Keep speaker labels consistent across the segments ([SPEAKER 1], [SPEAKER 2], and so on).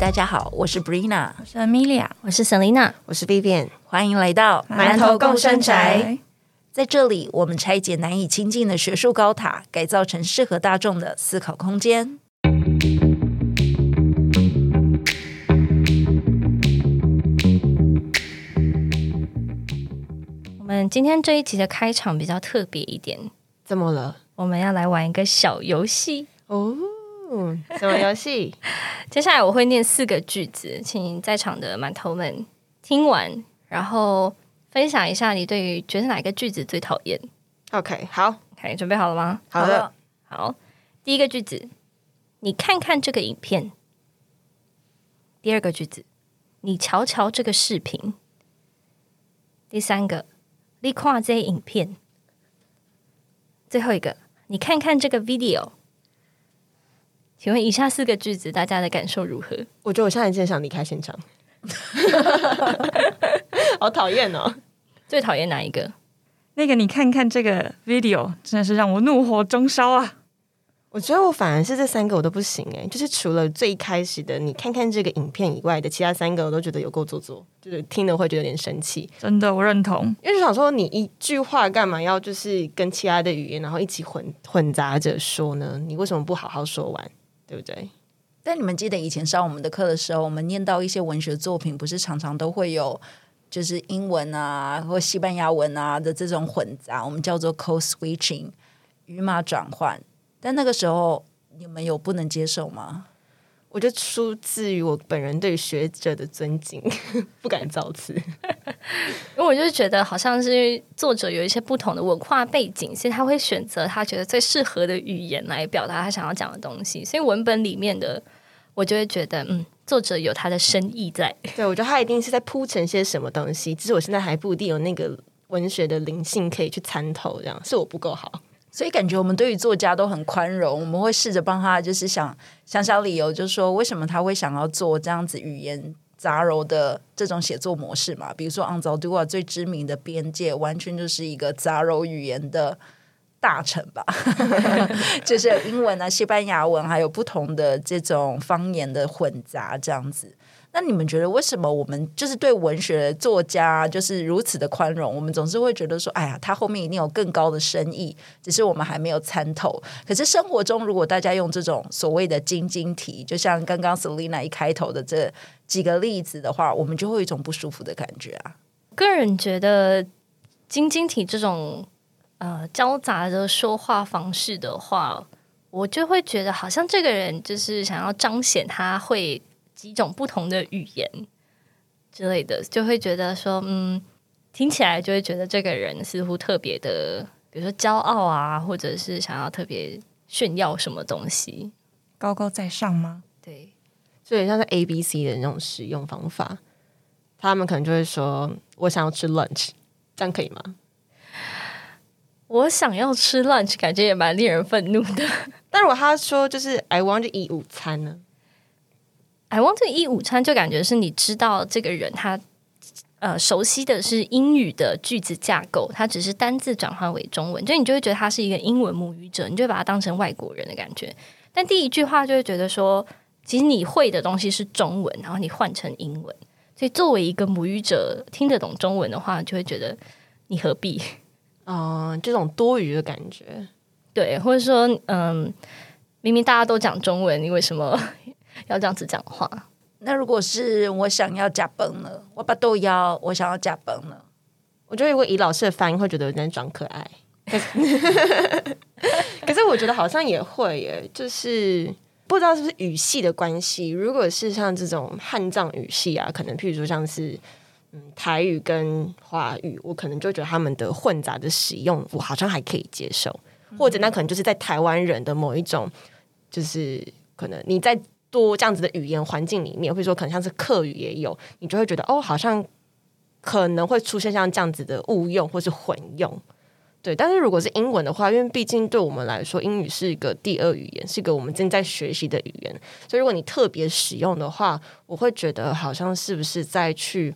[SPEAKER 1] 大家好，我是 Brina，
[SPEAKER 2] 我是 Amelia，
[SPEAKER 3] 我是 Selina，
[SPEAKER 4] 我是 Vivian，
[SPEAKER 1] 欢迎来到
[SPEAKER 4] 馒头共生宅。
[SPEAKER 1] 在这里，我们拆解难以亲近的学术高塔，改造成适合大众的思考空间。
[SPEAKER 3] 我们今天这一集的开场比较特别一点，
[SPEAKER 4] 怎么了？
[SPEAKER 3] 我们要来玩一个小游戏
[SPEAKER 4] 哦。什么游戏？
[SPEAKER 3] 接下来我会念四个句子，请在场的馒头们听完，然后分享一下你对于觉得哪一个句子最讨厌。
[SPEAKER 4] OK，好
[SPEAKER 3] ，OK，准备好了吗？
[SPEAKER 4] 好的，
[SPEAKER 3] 好。第一个句子，你看看这个影片。第二个句子，你瞧瞧这个视频。第三个，你看这影片。最后一个，你看看这个 video。请问以下四个句子，大家的感受如何？
[SPEAKER 4] 我觉得我现在真想离开现场，好讨厌哦！
[SPEAKER 3] 最讨厌哪一个？
[SPEAKER 2] 那个你看看这个 video，真的是让我怒火中烧啊！
[SPEAKER 4] 我觉得我反而是这三个我都不行哎，就是除了最开始的你看看这个影片以外的其他三个，我都觉得有够做作，就是听了会觉得有点生气。
[SPEAKER 2] 真的，我认同，
[SPEAKER 4] 因为就想说你一句话干嘛要就是跟其他的语言然后一起混混杂着说呢？你为什么不好好说完？对不对？
[SPEAKER 1] 但你们记得以前上我们的课的时候，我们念到一些文学作品，不是常常都会有就是英文啊或西班牙文啊的这种混杂，我们叫做 code switching 语码转换。但那个时候你们有不能接受吗？
[SPEAKER 4] 我觉得出自于我本人对学者的尊敬，不敢造次。
[SPEAKER 3] 因为我就是觉得，好像是作者有一些不同的文化背景，所以他会选择他觉得最适合的语言来表达他想要讲的东西。所以文本里面的，我就会觉得，嗯，作者有他的深意在。
[SPEAKER 4] 对，我觉得他一定是在铺陈些什么东西，只是我现在还不一定有那个文学的灵性可以去参透，这样是我不够好。
[SPEAKER 1] 所以感觉我们对于作家都很宽容，我们会试着帮他，就是想想想理由，就是说为什么他会想要做这样子语言杂糅的这种写作模式嘛？比如说《Anzaldúa》最知名的《边界》，完全就是一个杂糅语言的大臣吧，就是英文啊、西班牙文，还有不同的这种方言的混杂这样子。那你们觉得为什么我们就是对文学作家就是如此的宽容？我们总是会觉得说，哎呀，他后面一定有更高的深意，只是我们还没有参透。可是生活中，如果大家用这种所谓的晶晶体，就像刚刚 Selina 一开头的这几个例子的话，我们就会有一种不舒服的感觉啊。
[SPEAKER 3] 个人觉得晶晶体这种呃交杂的说话方式的话，我就会觉得好像这个人就是想要彰显他会。几种不同的语言之类的，就会觉得说，嗯，听起来就会觉得这个人似乎特别的，比如说骄傲啊，或者是想要特别炫耀什么东西，
[SPEAKER 2] 高高在上吗？
[SPEAKER 3] 对，
[SPEAKER 4] 所以像是 A B C 的那种使用方法，他们可能就会说：“我想要吃 lunch，这样可以吗？”
[SPEAKER 3] 我想要吃 lunch，感觉也蛮令人愤怒的。
[SPEAKER 4] 但如果他说就是 I want to eat 午餐呢？
[SPEAKER 3] I want to eat 午餐，就感觉是你知道这个人他呃熟悉的是英语的句子架构，他只是单字转换为中文，就你就会觉得他是一个英文母语者，你就会把他当成外国人的感觉。但第一句话就会觉得说，其实你会的东西是中文，然后你换成英文，所以作为一个母语者听得懂中文的话，就会觉得你何必？
[SPEAKER 4] 嗯、这种多余的感觉，
[SPEAKER 3] 对，或者说，嗯，明明大家都讲中文，你为什么要这样子讲话？
[SPEAKER 1] 那如果是我想要加崩了，我把豆腰，我想要加崩了，
[SPEAKER 4] 我觉得如果以老师的发音会觉得有点装可爱，可 是可是我觉得好像也会耶，就是不知道是不是语系的关系。如果是像这种汉藏语系啊，可能譬如说像是嗯台语跟华语，我可能就觉得他们的混杂的使用，我好像还可以接受，或者那可能就是在台湾人的某一种，就是可能你在。多这样子的语言环境里面，或者说可能像是客语也有，你就会觉得哦，好像可能会出现像这样子的误用或是混用。对，但是如果是英文的话，因为毕竟对我们来说，英语是一个第二语言，是一个我们正在学习的语言，所以如果你特别使用的话，我会觉得好像是不是在去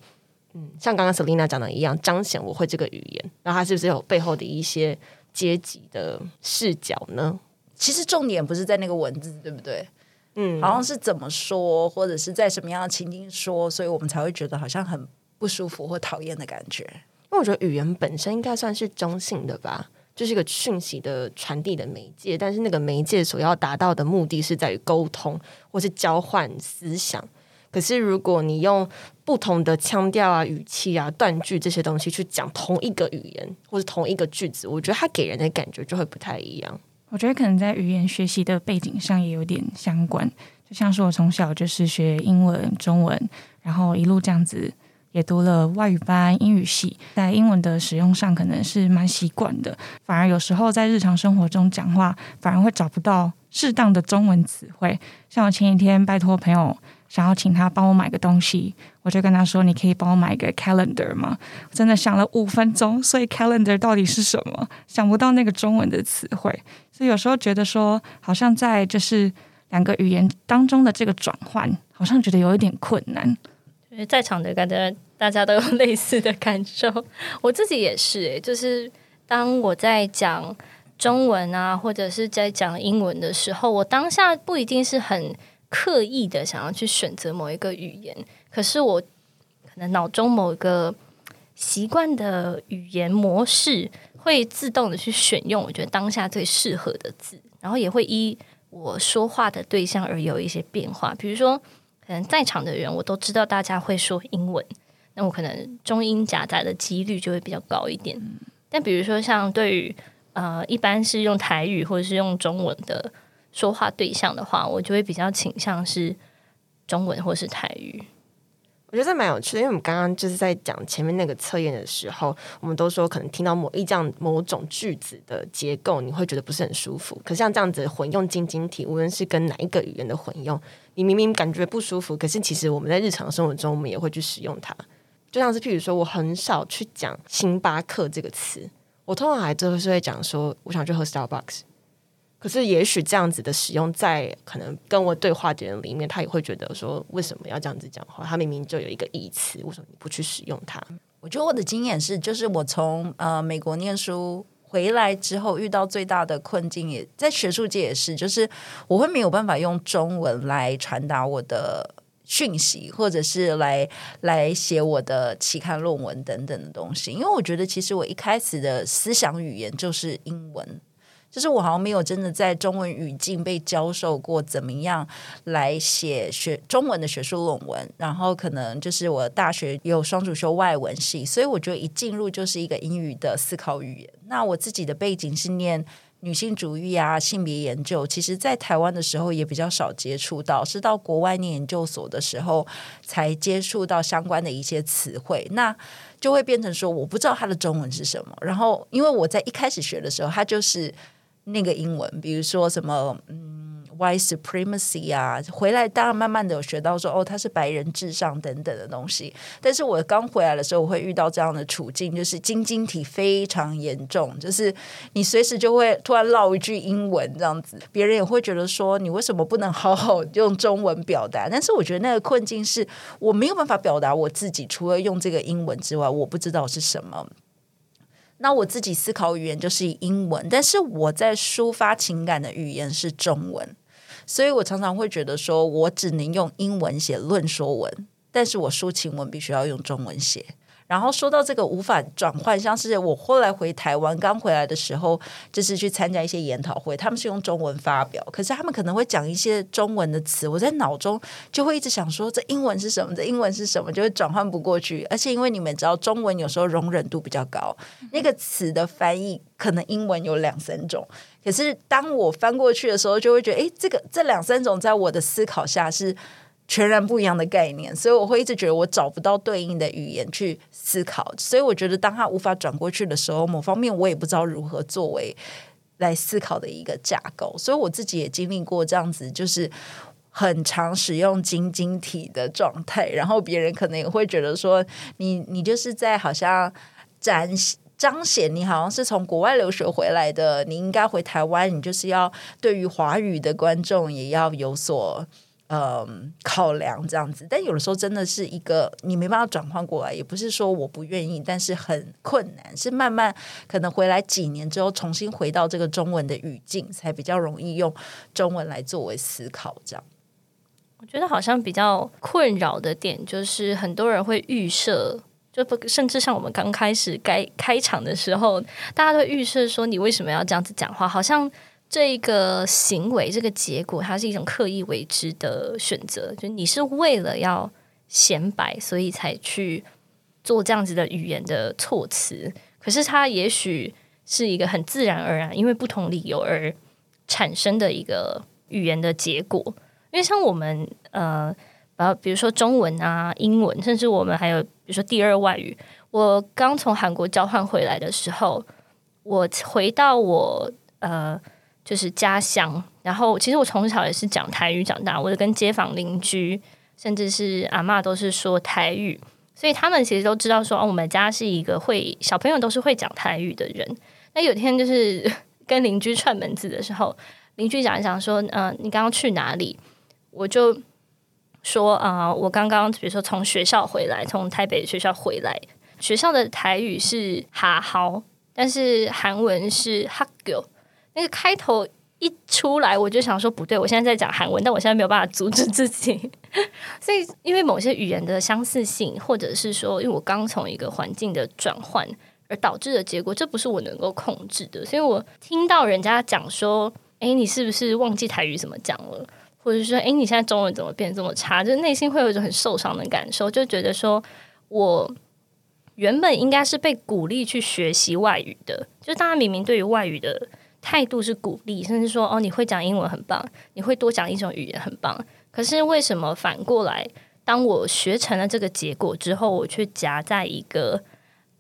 [SPEAKER 4] 嗯，像刚刚 Selina 讲的一样，彰显我会这个语言，然后它是不是有背后的一些阶级的视角呢？
[SPEAKER 1] 其实重点不是在那个文字，对不对？
[SPEAKER 4] 嗯，
[SPEAKER 1] 好像是怎么说，或者是在什么样的情境说，所以我们才会觉得好像很不舒服或讨厌的感觉。
[SPEAKER 4] 因为我觉得语言本身应该算是中性的吧，就是一个讯息的传递的媒介，但是那个媒介所要达到的目的是在于沟通或是交换思想。可是如果你用不同的腔调啊、语气啊、断句这些东西去讲同一个语言或是同一个句子，我觉得它给人的感觉就会不太一样。
[SPEAKER 2] 我觉得可能在语言学习的背景上也有点相关，就像是我从小就是学英文、中文，然后一路这样子也读了外语班、英语系，在英文的使用上可能是蛮习惯的，反而有时候在日常生活中讲话，反而会找不到适当的中文词汇。像我前几天拜托朋友想要请他帮我买个东西，我就跟他说：“你可以帮我买一个 calendar 吗？”我真的想了五分钟，所以 calendar 到底是什么？想不到那个中文的词汇。所以有时候觉得说，好像在就是两个语言当中的这个转换，好像觉得有一点困难。
[SPEAKER 3] 就是在场的感觉大家都有类似的感受，我自己也是、欸，就是当我在讲中文啊，或者是在讲英文的时候，我当下不一定是很刻意的想要去选择某一个语言，可是我可能脑中某一个习惯的语言模式会自动的去选用我觉得当下最适合的字，然后也会依我说话的对象而有一些变化，比如说。可能在场的人我都知道大家会说英文，那我可能中英夹杂的几率就会比较高一点。但比如说像对于呃一般是用台语或者是用中文的说话对象的话，我就会比较倾向是中文或是台语。
[SPEAKER 4] 我觉得这蛮有趣的，因为我们刚刚就是在讲前面那个测验的时候，我们都说可能听到某一这样某种句子的结构，你会觉得不是很舒服。可像这样子混用晶晶体，无论是跟哪一个语言的混用，你明明感觉不舒服，可是其实我们在日常生活中，我们也会去使用它。就像是譬如说，我很少去讲星巴克这个词，我通常还就是会讲说，我想去喝 Starbucks。可是，也许这样子的使用，在可能跟我对话的人里面，他也会觉得说，为什么要这样子讲话？他明明就有一个义词，为什么你不去使用它？
[SPEAKER 1] 我觉得我的经验是，就是我从呃美国念书回来之后，遇到最大的困境也在学术界也是，就是我会没有办法用中文来传达我的讯息，或者是来来写我的期刊论文等等的东西，因为我觉得其实我一开始的思想语言就是英文。就是我好像没有真的在中文语境被教授过怎么样来写学中文的学术论文，然后可能就是我大学有双主修外文系，所以我觉得一进入就是一个英语的思考语言。那我自己的背景是念女性主义啊、性别研究，其实在台湾的时候也比较少接触到，是到国外念研究所的时候才接触到相关的一些词汇。那就会变成说我不知道它的中文是什么，然后因为我在一开始学的时候，它就是。那个英文，比如说什么嗯，white supremacy 啊，回来当然慢慢的有学到说哦，他是白人至上等等的东西。但是我刚回来的时候，我会遇到这样的处境，就是晶晶体非常严重，就是你随时就会突然唠一句英文这样子，别人也会觉得说你为什么不能好好用中文表达？但是我觉得那个困境是我没有办法表达我自己，除了用这个英文之外，我不知道是什么。那我自己思考语言就是英文，但是我在抒发情感的语言是中文，所以我常常会觉得说，我只能用英文写论说文，但是我抒情文必须要用中文写。然后说到这个无法转换，像是我后来回台湾刚回来的时候，就是去参加一些研讨会，他们是用中文发表，可是他们可能会讲一些中文的词，我在脑中就会一直想说，这英文是什么？这英文是什么？就会转换不过去。而且因为你们知道，中文有时候容忍度比较高，那个词的翻译可能英文有两三种，可是当我翻过去的时候，就会觉得，诶，这个这两三种在我的思考下是。全然不一样的概念，所以我会一直觉得我找不到对应的语言去思考，所以我觉得当他无法转过去的时候，某方面我也不知道如何作为来思考的一个架构，所以我自己也经历过这样子，就是很常使用晶晶体的状态，然后别人可能也会觉得说，你你就是在好像展彰显你好像是从国外留学回来的，你应该回台湾，你就是要对于华语的观众也要有所。嗯，考量这样子，但有的时候真的是一个你没办法转换过来，也不是说我不愿意，但是很困难，是慢慢可能回来几年之后，重新回到这个中文的语境，才比较容易用中文来作为思考。这样，
[SPEAKER 3] 我觉得好像比较困扰的点就是很多人会预设，就不甚至像我们刚开始该开场的时候，大家都预设说你为什么要这样子讲话，好像这个行为这个结果它是一种刻意为之的选择，就你是为了要显摆，所以才去做这样子的语言的措辞，可是它也许是一个很自然而然，因为不同理由而产生的一个语言的结果。因为像我们呃，呃，比如说中文啊、英文，甚至我们还有比如说第二外语。我刚从韩国交换回来的时候，我回到我呃就是家乡，然后其实我从小也是讲台语长大，我就跟街坊邻居甚至是阿嬷都是说台语，所以他们其实都知道说哦，我们家是一个会小朋友都是会讲台语的人。那有天就是 跟邻居串门子的时候，邻居讲一讲说，嗯、你刚刚去哪里？我就说啊、我刚刚比如说从学校回来，从台北学校回来，学校的台语是哈 好，但是韩文是哈狗。那个开头一出来，我就想说不对，我现在在讲韩文，但我现在没有办法阻止自己。所以，因为某些语言的相似性，或者是说，因为我刚从一个环境的转换而导致的结果，这不是我能够控制的。所以我听到人家讲说：“诶，你是不是忘记台语怎么讲了？”或者是说：“诶，你现在中文怎么变这么差？”就是内心会有一种很受伤的感受，就觉得说我原本应该是被鼓励去学习外语的，就大家明明对于外语的态度是鼓励，甚至说：“哦，你会讲英文很棒，你会多讲一种语言很棒。”可是为什么反过来，当我学成了这个结果之后，我却夹在一个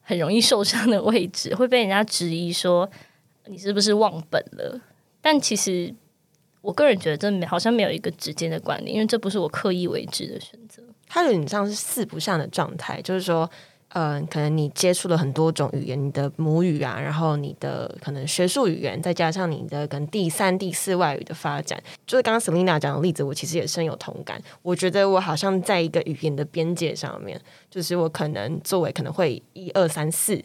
[SPEAKER 3] 很容易受伤的位置，会被人家质疑说你是不是忘本了？但其实我个人觉得这没好像没有一个直接的关联，因为这不是我刻意为之的选择。
[SPEAKER 4] 它有点像是四不像的状态，就是说，嗯、可能你接触了很多种语言，你的母语啊，然后你的可能学术语言，再加上你的跟第三、第四外语的发展，就是刚刚 Selina 讲的例子，我其实也深有同感。我觉得我好像在一个语言的边界上面，就是我可能作为可能会一二三四。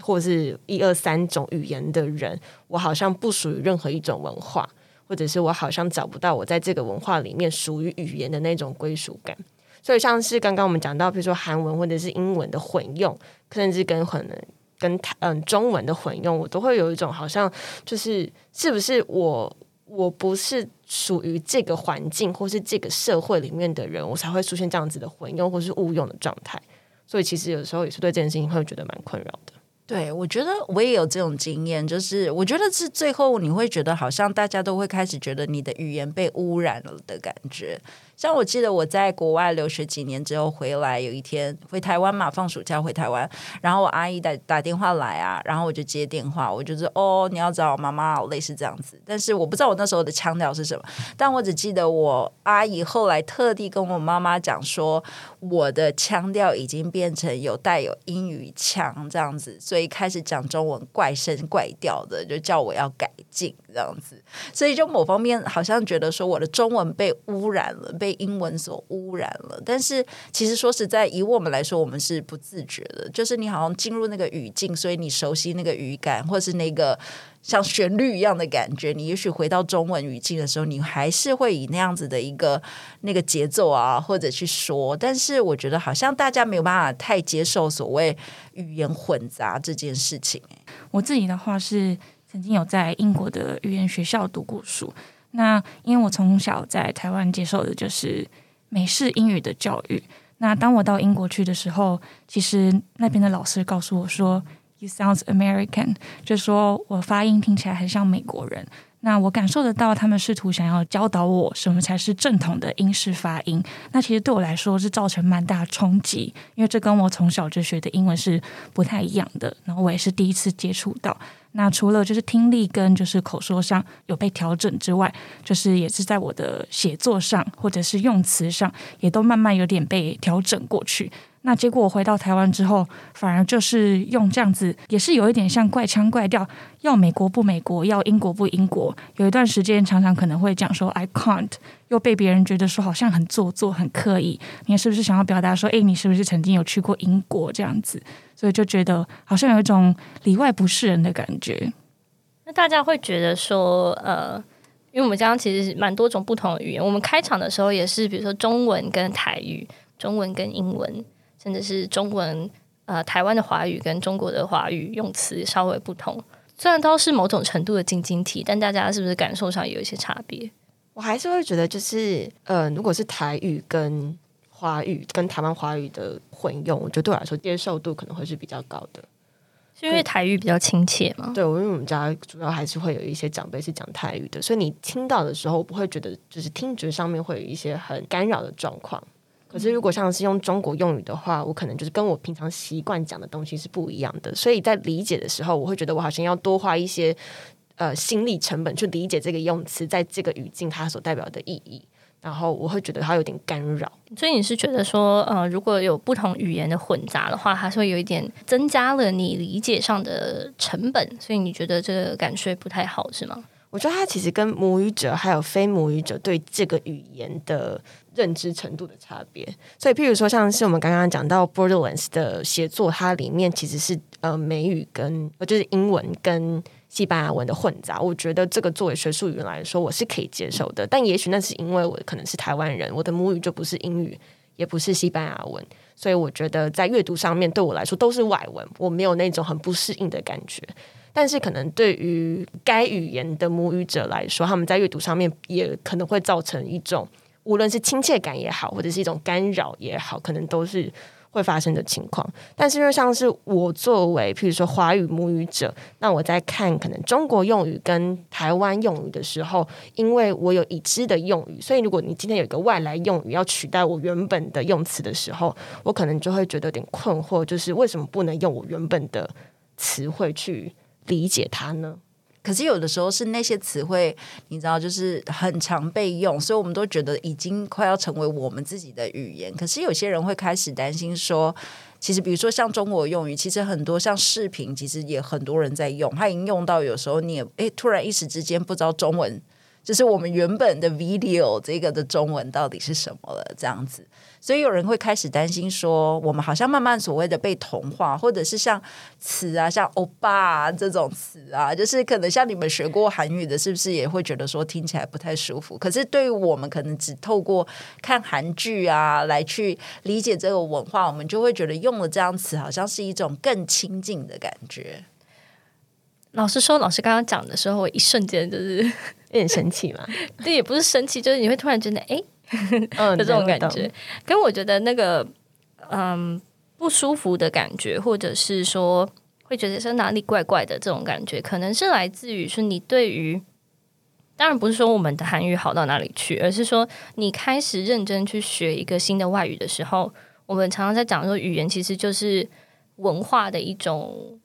[SPEAKER 4] 或是一二三种语言的人，我好像不属于任何一种文化，或者是我好像找不到我在这个文化里面属于语言的那种归属感。所以像是刚刚我们讲到，比如说韩文或者是英文的混用，甚至跟可能跟嗯中文的混用，我都会有一种好像就是是不是我我不是属于这个环境或是这个社会里面的人，我才会出现这样子的混用或是误用的状态。所以其实有时候也是对这件事情会觉得蛮困扰的。
[SPEAKER 1] 对，我觉得我也有这种经验，就是我觉得是最后你会觉得好像大家都会开始觉得你的语言被污染了的感觉。像我记得我在国外留学几年之后回来，有一天回台湾嘛，放暑假回台湾，然后我阿姨打打电话来啊，然后我就接电话，我就是哦，你要找我妈妈，类似这样子。但是我不知道我那时候的腔调是什么，但我只记得我阿姨后来特地跟我妈妈讲说，我的腔调已经变成有带有英语腔这样子，所以开始讲中文怪声怪调的，就叫我要改进这样子。所以就某方面好像觉得说我的中文被污染了，被英文所污染了。但是其实说实在，以我们来说，我们是不自觉的，就是你好像进入那个语境，所以你熟悉那个语感，或是那个。像旋律一样的感觉，你也许回到中文语境的时候，你还是会以那样子的一个那个节奏啊，或者去说。但是我觉得好像大家没有办法太接受所谓语言混杂这件事情、欸。
[SPEAKER 2] 我自己的话是曾经有在英国的语言学校读过书。那因为我从小在台湾接受的就是美式英语的教育。那当我到英国去的时候，其实那边的老师告诉我说，You sounds American，就说我发音听起来很像美国人。那我感受得到，他们试图想要教导我什么才是正统的英式发音。那其实对我来说是造成蛮大的冲击，因为这跟我从小就学的英文是不太一样的。然后我也是第一次接触到。那除了就是听力跟就是口说上有被调整之外，就是也是在我的写作上或者是用词上，也都慢慢有点被调整过去。那结果我回到台湾之后，反而就是用这样子，也是有一点像怪腔怪调，要美国不美国，要英国不英国。有一段时间常常可能会讲说 I can't，又被别人觉得说好像很做作、很刻意。你是不是想要表达说，诶，你是不是曾经有去过英国这样子？所以就觉得好像有一种里外不是人的感觉。
[SPEAKER 3] 那大家会觉得说，呃，因为我们刚刚其实蛮多种不同的语言，我们开场的时候也是，比如说中文跟台语，中文跟英文，甚至是中文呃台湾的华语跟中国的华语用词稍微不同。虽然都是某种程度的晶晶体，但大家是不是感受上有一些差别？
[SPEAKER 4] 我还是会觉得，就是呃，如果是台语跟华语跟台湾华语的混用，我觉得对我来说接受度可能会是比较高的。
[SPEAKER 3] 是因为台语比较亲切吗？
[SPEAKER 4] 对，我因为我们家主要还是会有一些长辈是讲台语的，所以你听到的时候不会觉得就是听觉上面会有一些很干扰的状况。可是如果像是用中国用语的话，我可能就是跟我平常习惯讲的东西是不一样的，所以在理解的时候，我会觉得我好像要多花一些呃心力成本去理解这个用词在这个语境它所代表的意义。然后我会觉得它有点干扰，
[SPEAKER 3] 所以你是觉得说，呃，如果有不同语言的混杂的话，它是会有一点增加了你理解上的成本，所以你觉得这个感受不太好是吗？
[SPEAKER 4] 我觉得它其实跟母语者还有非母语者对这个语言的认知程度的差别。所以，譬如说，像是我们刚刚讲到 Borderlands 的写作，它里面其实是呃美语跟就是英文跟。西班牙文的混杂，我觉得这个作为学术语言来说，我是可以接受的。但也许那是因为我可能是台湾人，我的母语就不是英语，也不是西班牙文，所以我觉得在阅读上面对我来说都是外文，我没有那种很不适应的感觉。但是可能对于该语言的母语者来说，他们在阅读上面也可能会造成一种，无论是亲切感也好，或者是一种干扰也好，可能都是。会发生的情况，但是因为像是我作为，譬如说华语母语者，那我在看可能中国用语跟台湾用语的时候，因为我有已知的用语，所以如果你今天有一个外来用语要取代我原本的用词的时候，我可能就会觉得有点困惑，就是为什么不能用我原本的词汇去理解它呢？
[SPEAKER 1] 可是有的时候是那些词汇，你知道，就是很常被用，所以我们都觉得已经快要成为我们自己的语言。可是有些人会开始担心说，其实比如说像中国用语，其实很多像视频，其实也很多人在用，他已经用到有时候你也诶，突然一时之间不知道中文，就是我们原本的 video 这个的中文到底是什么了，这样子。所以有人会开始担心说，我们好像慢慢所谓的被同化，或者是像词啊，像欧巴这种词啊，就是可能像你们学过韩语的，是不是也会觉得说听起来不太舒服？可是对于我们可能只透过看韩剧啊来去理解这个文化，我们就会觉得用了这样词，好像是一种更亲近的感觉。
[SPEAKER 3] 老师说，老师刚刚讲的时候，我一瞬间就是 有
[SPEAKER 4] 点生气嘛。
[SPEAKER 3] 对，也不是生气，就是你会突然觉得，哎。的这种感觉，跟我觉得那个嗯不舒服的感觉，或者是说会觉得是哪里怪怪的这种感觉，可能是来自于说你对于，当然不是说我们的韩语好到哪里去，而是说你开始认真去学一个新的外语的时候，我们常常在讲说语言其实就是文化的一种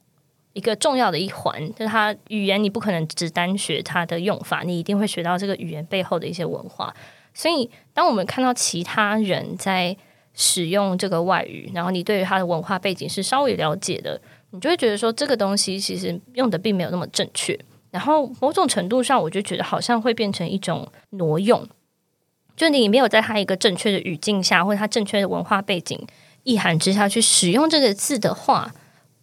[SPEAKER 3] 一个重要的一环，就是它语言你不可能只单学它的用法，你一定会学到这个语言背后的一些文化。所以，当我们看到其他人在使用这个外语，然后你对于他的文化背景是稍微了解的，你就会觉得说这个东西其实用的并没有那么正确。然后某种程度上，我就觉得好像会变成一种挪用，就你没有在他一个正确的语境下，或者他正确的文化背景意涵之下去使用这个字的话，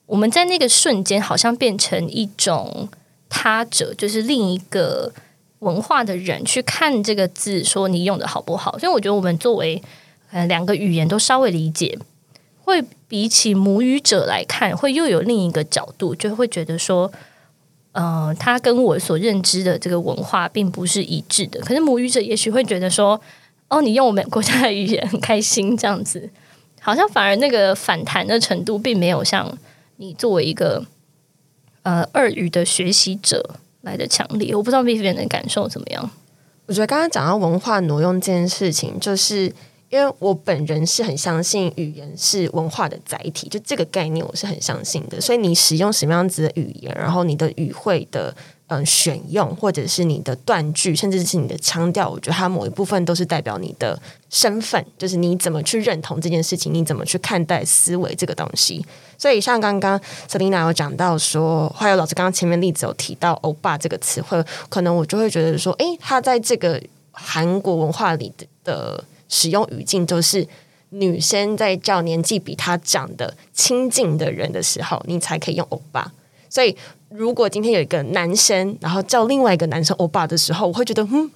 [SPEAKER 3] 我们在那个瞬间好像变成一种他者，就是另一个。文化的人去看这个字，说你用的好不好？所以我觉得我们作为呃两个语言都稍微理解，会比起母语者来看，会又有另一个角度，就会觉得说，呃，他跟我所认知的这个文化并不是一致的。可是母语者也许会觉得说，哦，你用我们国家的语言很开心，这样子，好像反而那个反弹的程度，并没有像你作为一个呃二语的学习者。来的强烈，我不知道 Vivian 的感受怎么样。
[SPEAKER 4] 我觉得刚刚讲到文化挪用这件事情，就是因为我本人是很相信语言是文化的载体，就这个概念我是很相信的。所以你使用什么样子的语言，然后你的语汇的。嗯，选用或者是你的断句，甚至是你的腔调，我觉得它某一部分都是代表你的身份，就是你怎么去认同这件事情，你怎么去看待思维这个东西。所以，像刚刚 Selina 有讲到说，还有老师刚刚前面例子有提到“欧巴”这个词汇，可能我就会觉得说，诶，他在这个韩国文化里的使用语境，都是女生在叫年纪比他长的亲近的人的时候，你才可以用“欧巴”。所以。如果今天有一个男生，然后叫另外一个男生欧巴的时候，我会觉得，嗯，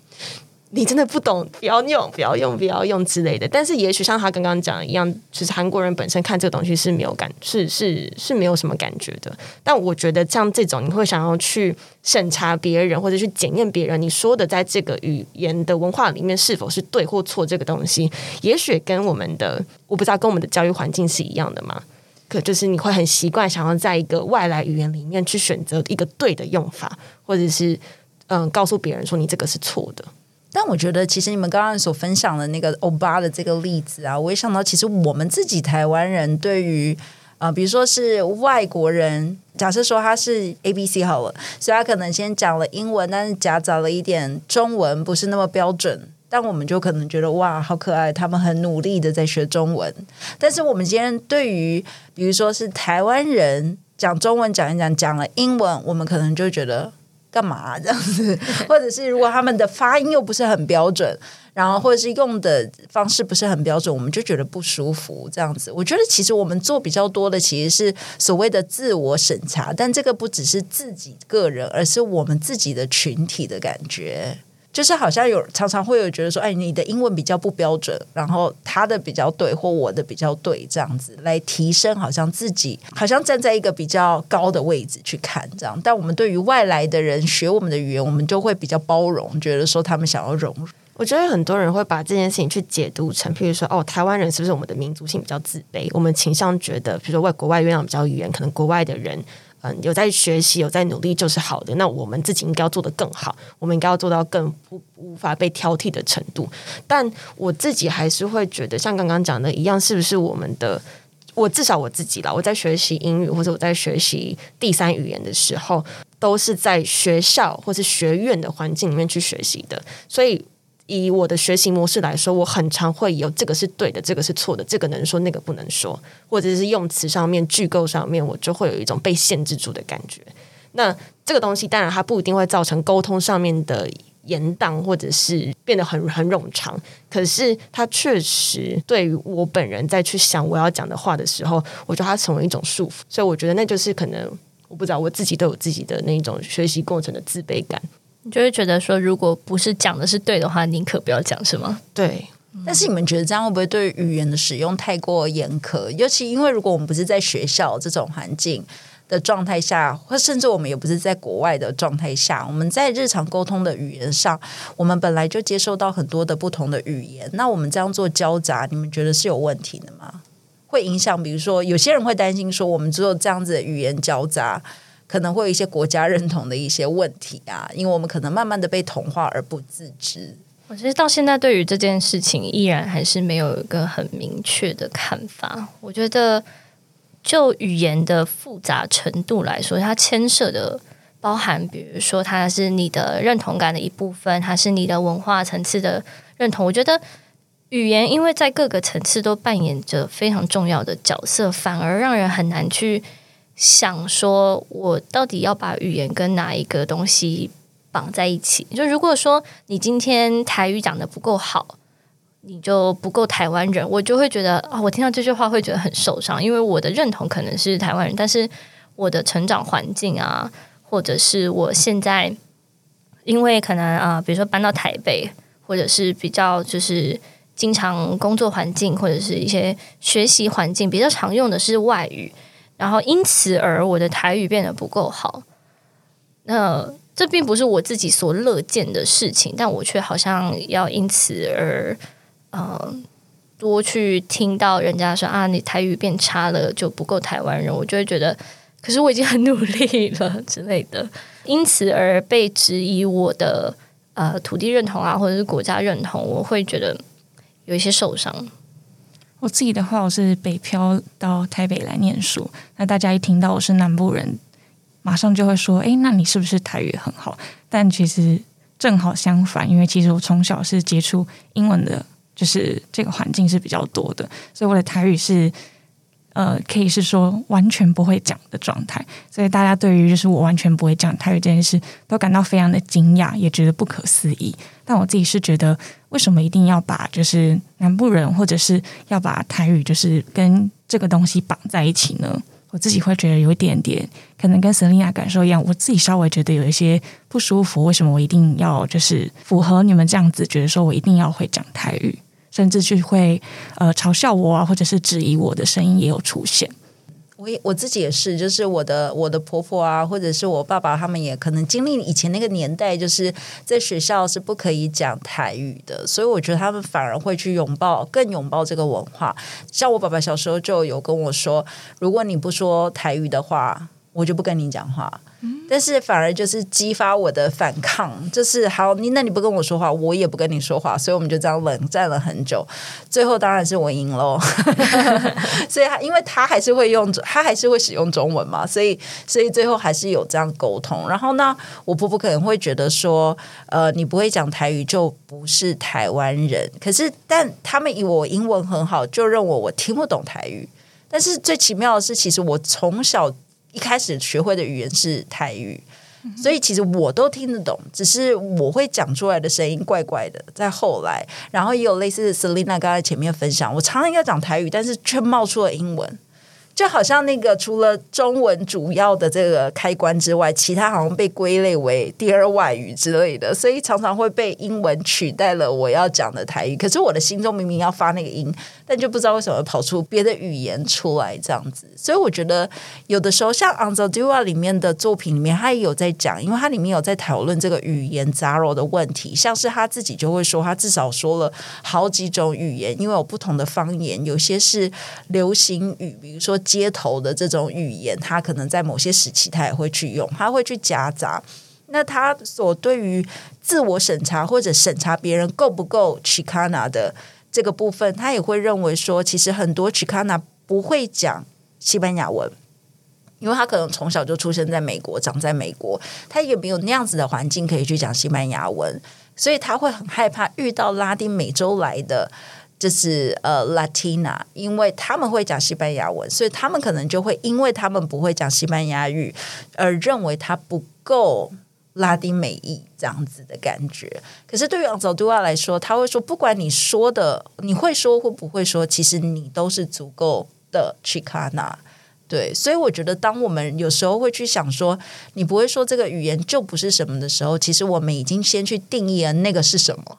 [SPEAKER 4] 你真的不懂，不要用，不要用，不要用之类的。但是也许像他刚刚讲的一样，其实韩国人本身看这个东西是没有感，是是是没有什么感觉的。但我觉得像这种，你会想要去审查别人或者去检验别人，你说的在这个语言的文化里面是否是对或错，这个东西，也许跟我们的我不知道跟我们的教育环境是一样的吗？可就是你会很习惯想要在一个外来语言里面去选择一个对的用法，或者是嗯告诉别人说你这个是错的。
[SPEAKER 1] 但我觉得，其实你们刚刚所分享的那个欧巴的这个例子啊，我也想到，其实我们自己台湾人对于啊，比如说是外国人，假设说他是 A B C 好了，所以他可能先讲了英文，但是夹杂了一点中文，不是那么标准。但我们就可能觉得哇，好可爱，他们很努力的在学中文。但是我们今天对于，比如说是台湾人讲中文讲一讲，讲了英文，我们可能就觉得干嘛这样子？或者是如果他们的发音又不是很标准，然后或者是用的方式不是很标准，我们就觉得不舒服这样子。我觉得其实我们做比较多的其实是所谓的自我审查，但这个不只是自己个人，而是我们自己的群体的感觉。就是好像有常常会有觉得说，哎，你的英文比较不标准，然后他的比较对，或我的比较对，这样子来提升，好像自己好像站在一个比较高的位置去看这样。但我们对于外来的人学我们的语言，我们就会比较包容，觉得说他们想要融入。
[SPEAKER 4] 我觉得很多人会把这件事情去解读成，譬如说，哦，台湾人是不是我们的民族性比较自卑？我们倾向觉得，比如说外国外月亮比较语言，可能国外的人。嗯，有在学习，有在努力就是好的。那我们自己应该要做得更好，我们应该要做到更不无法被挑剔的程度。但我自己还是会觉得，像刚刚讲的一样，是不是我们的？我至少我自己啦，我在学习英语或者我在学习第三语言的时候，都是在学校或是学院的环境里面去学习的，所以。以我的学习模式来说，我很常会有这个是对的，这个是错的，这个能说，那个不能说，或者是用词上面、句构上面，我就会有一种被限制住的感觉。那这个东西当然它不一定会造成沟通上面的延宕，或者是变得很很冗长，可是它确实对于我本人在去想我要讲的话的时候，我觉得它成为一种束缚。所以我觉得那就是可能我不知道我自己都有自己的那种学习过程的自卑感。
[SPEAKER 3] 你就会觉得说，如果不是讲的是对的话，宁可不要讲，是吗？
[SPEAKER 4] 对。
[SPEAKER 1] 但是你们觉得这样会不会对语言的使用太过严苛？尤其因为如果我们不是在学校这种环境的状态下，或甚至我们也不是在国外的状态下，我们在日常沟通的语言上，我们本来就接受到很多的不同的语言，那我们这样做交杂，你们觉得是有问题的吗？会影响？比如说，有些人会担心说，我们只有这样子的语言交杂。可能会有一些国家认同的一些问题啊，因为我们可能慢慢的被同化而不自知。
[SPEAKER 3] 我觉得到现在对于这件事情依然还是没有一个很明确的看法。我觉得就语言的复杂程度来说，它牵涉的包含，比如说它是你的认同感的一部分，它是你的文化层次的认同。我觉得语言因为在各个层次都扮演着非常重要的角色，反而让人很难去。想说，我到底要把语言跟哪一个东西绑在一起？就如果说你今天台语讲的不够好，你就不够台湾人，我就会觉得啊，我听到这句话会觉得很受伤，因为我的认同可能是台湾人，但是我的成长环境啊，或者是我现在因为可能啊，比如说搬到台北，或者是比较就是经常工作环境，或者是一些学习环境比较常用的是外语。然后因此而我的台语变得不够好，那这并不是我自己所乐见的事情，但我却好像要因此而呃多去听到人家说啊，你台语变差了就不够台湾人，我就会觉得，可是我已经很努力了之类的，因此而被质疑我的呃土地认同啊，或者是国家认同，我会觉得有一些受伤。
[SPEAKER 2] 我自己的话，我是北漂到台北来念书。那大家一听到我是南部人，马上就会说：“哎，那你是不是台语很好？”但其实正好相反，因为其实我从小是接触英文的，就是这个环境是比较多的，所以我的台语是。呃，可以是说完全不会讲的状态，所以大家对于就是我完全不会讲台语这件事，都感到非常的惊讶，也觉得不可思议。但我自己是觉得，为什么一定要把就是南部人，或者是要把台语就是跟这个东西绑在一起呢？我自己会觉得有一点点，可能跟 Selina 感受一样，我自己稍微觉得有一些不舒服。为什么我一定要就是符合你们这样子，觉得说我一定要会讲台语，甚至去会呃嘲笑我啊，或者是质疑我的声音也有出现。
[SPEAKER 1] 我也我自己也是，就是我的我的婆婆啊，或者是我爸爸，他们也可能经历以前那个年代，就是在学校是不可以讲台语的，所以我觉得他们反而会去拥抱，更拥抱这个文化。像我爸爸小时候就有跟我说，如果你不说台语的话，我就不跟你讲话。但是反而就是激发我的反抗，就是好你那你不跟我说话，我也不跟你说话，所以我们就这样冷战了很久。最后当然是我赢喽，所以他因为他还是会用，他还是会使用中文嘛，所以所以最后还是有这样沟通。然后呢，我婆婆可能会觉得说，呃，你不会讲台语就不是台湾人。可是但他们以我英文很好，就认为我听不懂台语。但是最奇妙的是，其实我从小。一开始学会的语言是台语，所以其实我都听得懂，只是我会讲出来的声音怪怪的。在后来，然后也有类似 Selina 刚才前面分享，我常常要讲台语，但是却冒出了英文。就好像那个除了中文主要的这个开关之外，其他好像被归类为第二外语之类的，所以常常会被英文取代了我要讲的台语。可是我的心中明明要发那个音，但就不知道为什么跑出别的语言出来这样子。所以我觉得有的时候像《On the Dua》里面的作品里面，他也有在讲，因为它里面有在讨论这个语言杂糅的问题。像是他自己就会说，他至少说了好几种语言，因为有不同的方言，有些是流行语，比如说。街头的这种语言，他可能在某些时期他也会去用，他会去夹杂。那他所对于自我审查或者审查别人够不够 Chicana 的这个部分，他也会认为说，其实很多 Chicana 不会讲西班牙文，因为他可能从小就出生在美国，长在美国，他也没有那样子的环境可以去讲西班牙文，所以他会很害怕遇到拉丁美洲来的。就是呃，Latina，因为他们会讲西班牙文，所以他们可能就会因为他们不会讲西班牙语，而认为他不够拉丁美裔这样子的感觉。可是对于 a 杜 z 来说，他会说，不管你说的你会说或不会说，其实你都是足够的 Chicana。对，所以我觉得，当我们有时候会去想说，你不会说这个语言就不是什么的时候，其实我们已经先去定义了那个是什么。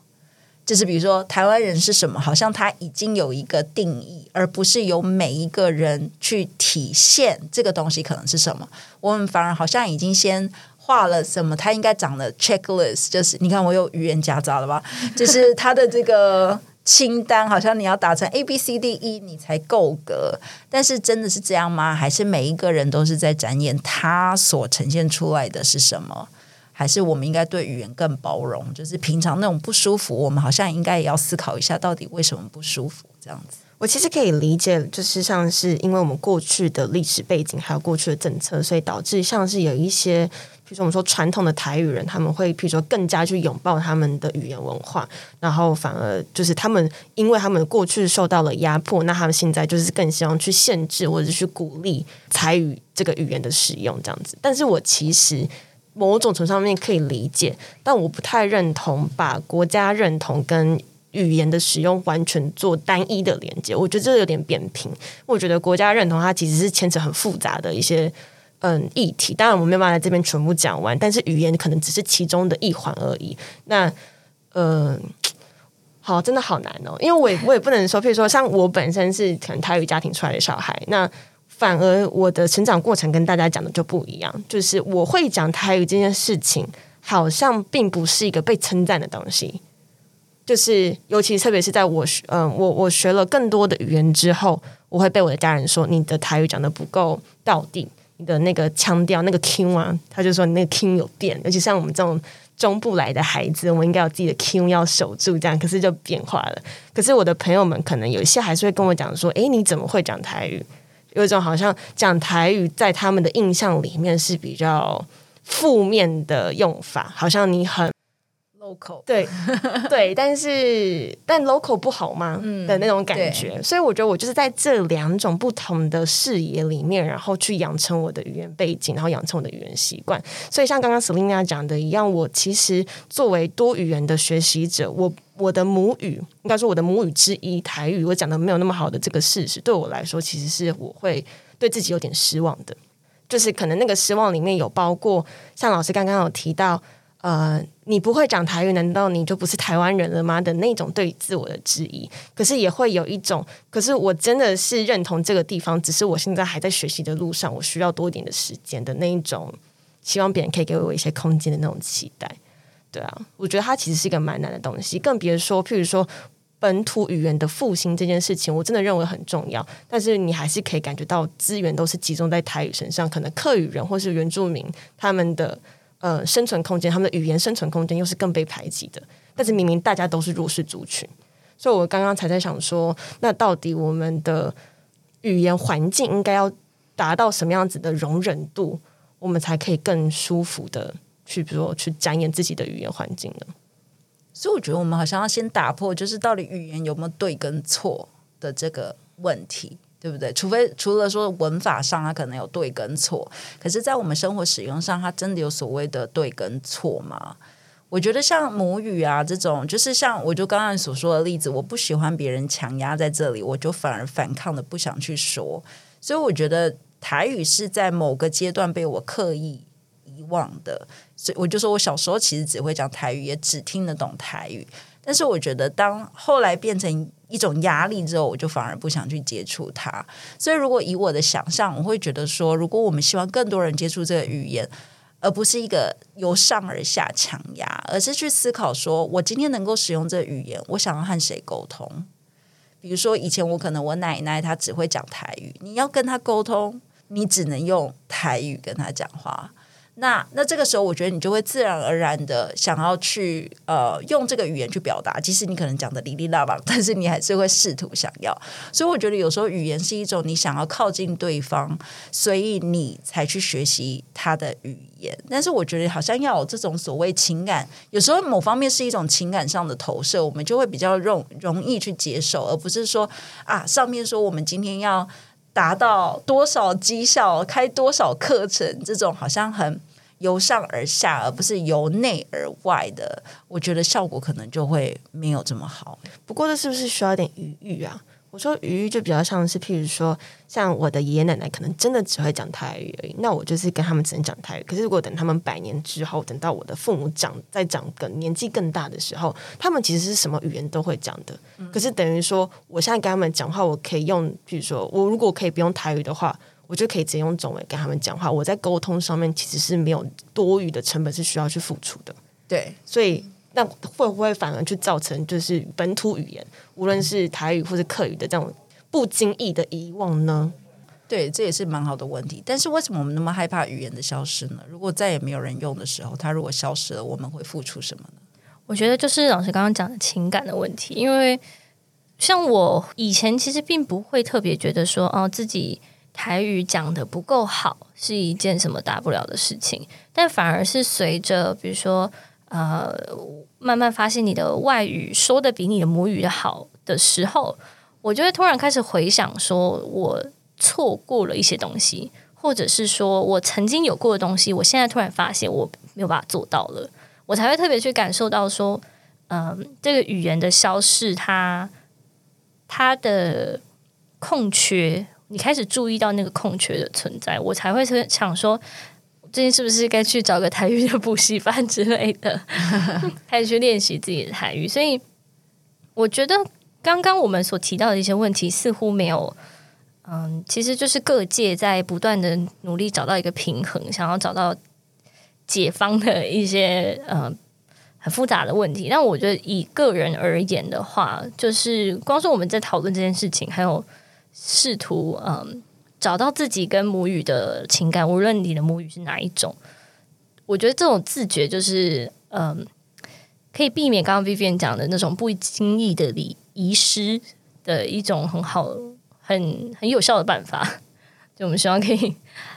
[SPEAKER 1] 就是比如说，台湾人是什么？好像他已经有一个定义，而不是由每一个人去体现这个东西可能是什么。我们反而好像已经先画了什么，他应该长的 checklist，就是你看我有语言夹杂了吧？就是他的这个清单，好像你要达成 A B C D E 你才够格。但是真的是这样吗？还是每一个人都是在展演他所呈现出来的是什么？还是我们应该对语言更包容，就是平常那种不舒服，我们好像应该也要思考一下，到底为什么不舒服这样子。
[SPEAKER 4] 我其实可以理解，就是像是因为我们过去的历史背景，还有过去的政策，所以导致像是有一些，比如说我们说传统的台语人，他们会譬如说更加去拥抱他们的语言文化，然后反而就是他们因为他们过去受到了压迫，那他们现在就是更希望去限制或者去鼓励台语这个语言的使用这样子。但是我其实。某种程度上面可以理解，但我不太认同把国家认同跟语言的使用完全做单一的连接。我觉得这有点扁平。我觉得国家认同它其实是牵扯很复杂的一些嗯议题。当然我没有办法在这边全部讲完，但是语言可能只是其中的一环而已。那嗯，好，真的好难哦，因为我也我也不能说，譬如说像我本身是可能台语家庭出来的小孩，那。反而我的成长过程跟大家讲的就不一样，就是我会讲台语这件事情，好像并不是一个被称赞的东西。就是尤其特别是在我学，嗯，我我学了更多的语言之后，我会被我的家人说你的台语讲的不够到底，你的那个腔调那个 Q 啊，他就说你那个 Q 有变。而且像我们这种中部来的孩子，我们应该有自己的 Q 要守住，这样可是就变化了。可是我的朋友们可能有一些还是会跟我讲说，诶，你怎么会讲台语？有一种好像讲台语在他们的印象里面是比较负面的用法，好像你很
[SPEAKER 1] local，
[SPEAKER 4] 对 对，但是但 local 不好吗？的那种感觉，所以我觉得我就是在这两种不同的视野里面，然后去养成我的语言背景，然后养成我的语言习惯。所以像刚刚 Selina 讲的一样，我其实作为多语言的学习者，我。我的母语应该说我的母语之一台语，我讲的没有那么好的这个事实，对我来说其实是我会对自己有点失望的，就是可能那个失望里面有包括像老师刚刚有提到，呃，你不会讲台语，难道你就不是台湾人了吗？的那种对自我的质疑，可是也会有一种，可是我真的是认同这个地方，只是我现在还在学习的路上，我需要多一点的时间的那一种，希望别人可以给我一些空间的那种期待。对啊，我觉得它其实是一个蛮难的东西，更别说，譬如说本土语言的复兴这件事情，我真的认为很重要。但是你还是可以感觉到资源都是集中在台语身上，可能客语人或是原住民他们的呃生存空间，他们的语言生存空间又是更被排挤的。但是明明大家都是弱势族群，所以我刚刚才在想说，那到底我们的语言环境应该要达到什么样子的容忍度，我们才可以更舒服的。去，比如说去展演自己的语言环境呢？
[SPEAKER 1] 所以我觉得我们好像要先打破，就是到底语言有没有对跟错的这个问题，对不对？除非除了说文法上它可能有对跟错，可是在我们生活使用上，它真的有所谓的对跟错吗？我觉得像母语啊这种，就是像我就刚刚所说的例子，我不喜欢别人强压在这里，我就反而反抗的不想去说。所以我觉得台语是在某个阶段被我刻意。遗忘的，所以我就说，我小时候其实只会讲台语，也只听得懂台语。但是我觉得，当后来变成一种压力之后，我就反而不想去接触它。所以，如果以我的想象，我会觉得说，如果我们希望更多人接触这个语言，而不是一个由上而下强压，而是去思考说，我今天能够使用这个语言，我想要和谁沟通？比如说，以前我可能我奶奶她只会讲台语，你要跟她沟通，你只能用台语跟她讲话。那那这个时候，我觉得你就会自然而然的想要去呃用这个语言去表达，即使你可能讲的哩哩啦啦，但是你还是会试图想要。所以我觉得有时候语言是一种你想要靠近对方，所以你才去学习他的语言。但是我觉得好像要有这种所谓情感，有时候某方面是一种情感上的投射，我们就会比较容容易去接受，而不是说啊上面说我们今天要达到多少绩效，开多少课程，这种好像很。由上而下，而不是由内而外的，我觉得效果可能就会没有这么好。
[SPEAKER 4] 不过，这是不是需要点余裕啊？我说余裕就比较像是，譬如说，像我的爷爷奶奶可能真的只会讲台语而已，那我就是跟他们只能讲台语。可是，如果等他们百年之后，等到我的父母长再长更年纪更大的时候，他们其实是什么语言都会讲的。可是，等于说，我现在跟他们讲话，我可以用，譬如说我如果可以不用台语的话。我就可以直接用中文跟他们讲话。我在沟通上面其实是没有多余的成本是需要去付出的。
[SPEAKER 1] 对，
[SPEAKER 4] 所以那会不会反而去造成就是本土语言，无论是台语或者客语的这种不经意的遗忘呢？
[SPEAKER 1] 对，这也是蛮好的问题。但是为什么我们那么害怕语言的消失呢？如果再也没有人用的时候，它如果消失了，我们会付出什么呢？
[SPEAKER 3] 我觉得就是老师刚刚讲的情感的问题。因为像我以前其实并不会特别觉得说哦自己。台语讲的不够好是一件什么大不了的事情，但反而是随着比如说呃慢慢发现你的外语说的比你的母语好的时候，我就会突然开始回想，说我错过了一些东西，或者是说我曾经有过的东西，我现在突然发现我没有办法做到了，我才会特别去感受到说，嗯，这个语言的消逝，它它的空缺。你开始注意到那个空缺的存在，我才会想说，最近是不是该去找个台语的补习班之类的，开始去练习自己的台语。所以，我觉得刚刚我们所提到的一些问题，似乎没有，嗯，其实就是各界在不断的努力找到一个平衡，想要找到解方的一些呃很复杂的问题。但我觉得以个人而言的话，就是光说我们在讨论这件事情，还有。试图嗯找到自己跟母语的情感，无论你的母语是哪一种，我觉得这种自觉就是嗯可以避免刚刚 Vivian 讲的那种不经意的离遗失的一种很好很很有效的办法。就我们希望可以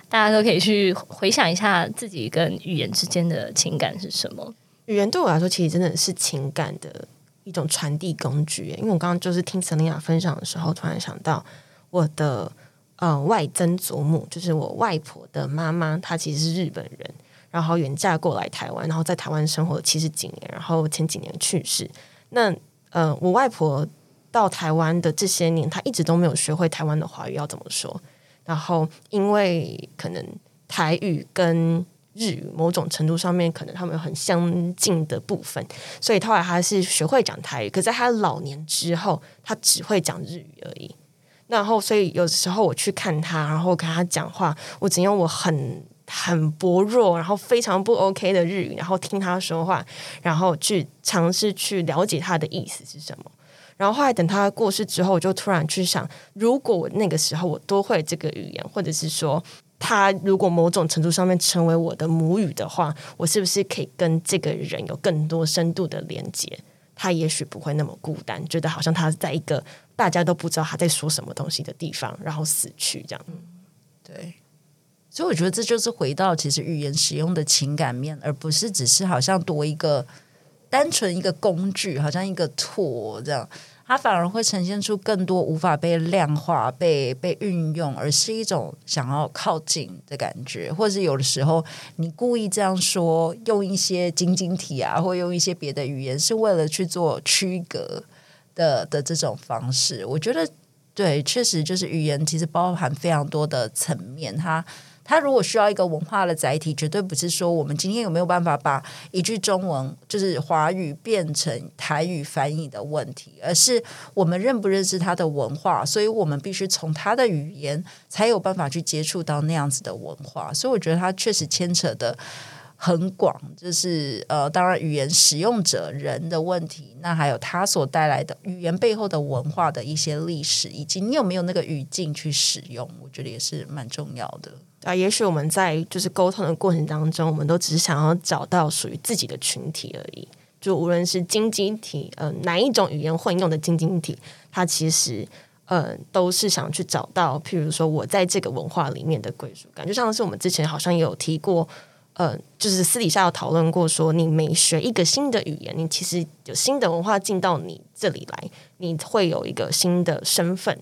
[SPEAKER 3] 大家都可以去回想一下自己跟语言之间的情感是什么。
[SPEAKER 4] 语言对我来说，其实真的是情感的一种传递工具。因为我刚刚就是听 Selina 分享的时候，突然想到。我的呃外曾祖母就是我外婆的妈妈，她其实是日本人，然后远嫁过来台湾，然后在台湾生活了七十几年，然后前几年去世。那呃，我外婆到台湾的这些年，她一直都没有学会台湾的华语要怎么说。然后因为可能台语跟日语某种程度上面，可能他们有很相近的部分，所以后来他是学会讲台语。可在他老年之后，他只会讲日语而已。然后，所以有时候我去看他，然后跟他讲话，我只用我很很薄弱，然后非常不 OK 的日语，然后听他说话，然后去尝试去了解他的意思是什么。然后后来等他过世之后，我就突然去想，如果我那个时候我多会这个语言，或者是说。他如果某种程度上面成为我的母语的话，我是不是可以跟这个人有更多深度的连接？他也许不会那么孤单，觉得好像他在一个大家都不知道他在说什么东西的地方，然后死去这样。
[SPEAKER 1] 对，所以我觉得这就是回到其实语言使用的情感面，而不是只是好像多一个单纯一个工具，好像一个托这样。它反而会呈现出更多无法被量化、被被运用，而是一种想要靠近的感觉，或者是有的时候你故意这样说，用一些晶晶体啊，或用一些别的语言，是为了去做区隔的的这种方式。我觉得，对，确实就是语言其实包含非常多的层面，它。它如果需要一个文化的载体，绝对不是说我们今天有没有办法把一句中文就是华语变成台语翻译的问题，而是我们认不认识它的文化，所以我们必须从它的语言才有办法去接触到那样子的文化。所以我觉得它确实牵扯的很广，就是呃，当然语言使用者人的问题，那还有它所带来的语言背后的文化的一些历史，以及你有没有那个语境去使用，我觉得也是蛮重要的。
[SPEAKER 4] 啊，也许我们在就是沟通的过程当中，我们都只是想要找到属于自己的群体而已。就无论是晶晶体，呃，哪一种语言混用的晶晶体，它其实呃都是想去找到，譬如说我在这个文化里面的归属感。就像是我们之前好像也有提过，呃，就是私底下有讨论过，说你每学一个新的语言，你其实有新的文化进到你这里来，你会有一个新的身份。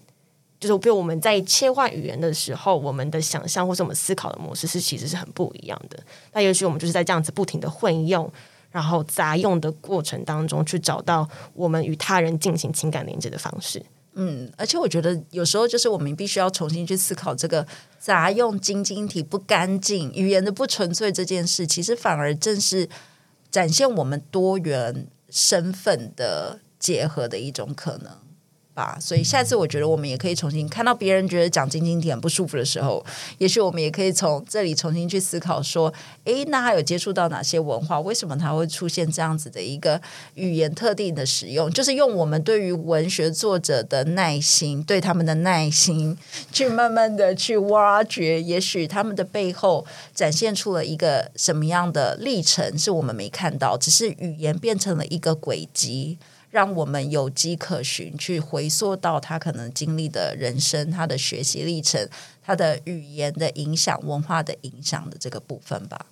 [SPEAKER 4] 就是比如我们在切换语言的时候，我们的想象或是我们思考的模式是其实是很不一样的。那也许我们就是在这样子不停的混用，然后杂用的过程当中，去找到我们与他人进行情感连接的方式。
[SPEAKER 1] 嗯，而且我觉得有时候就是我们必须要重新去思考这个杂用晶晶体不干净语言的不纯粹这件事，其实反而正是展现我们多元身份的结合的一种可能。吧，所以下次我觉得我们也可以重新看到别人觉得讲晶晶体很不舒服的时候，也许我们也可以从这里重新去思考说，诶，那他有接触到哪些文化？为什么他会出现这样子的一个语言特定的使用？就是用我们对于文学作者的耐心，对他们的耐心，去慢慢的去挖掘，也许他们的背后展现出了一个什么样的历程，是我们没看到，只是语言变成了一个轨迹。让我们有迹可循，去回溯到他可能经历的人生、他的学习历程、他的语言的影响、文化的影响的这个部分吧。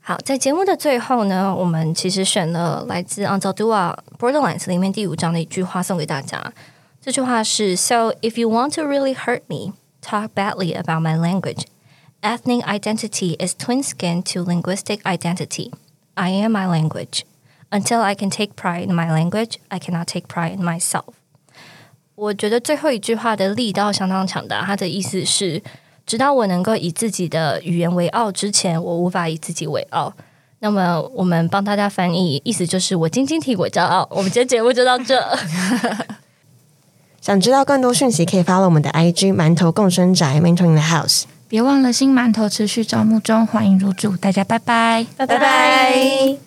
[SPEAKER 3] 好，在节目的最后呢，我们其实选了来自《a n z a d u a Borderlands》里面第五章的一句话送给大家。这句话是：“So if you want to really hurt me, talk badly about my language. Ethnic identity is twin skin to linguistic identity. I am my language.” Until I can take pride in my language, I cannot take pride in myself。我觉得最后一句话的力道相当强大。它的意思是，直到我能够以自己的语言为傲之前，我无法以自己为傲。那么，我们帮大家翻译，意思就是我晶晶替我骄傲。我们今天节目就到这。
[SPEAKER 4] 想知道更多讯息，可以 follow 我们的 IG 馒头共生宅 Mentor in the House。
[SPEAKER 2] 别忘了新馒头持续招募中，欢迎入住。大家拜拜，
[SPEAKER 3] 拜拜。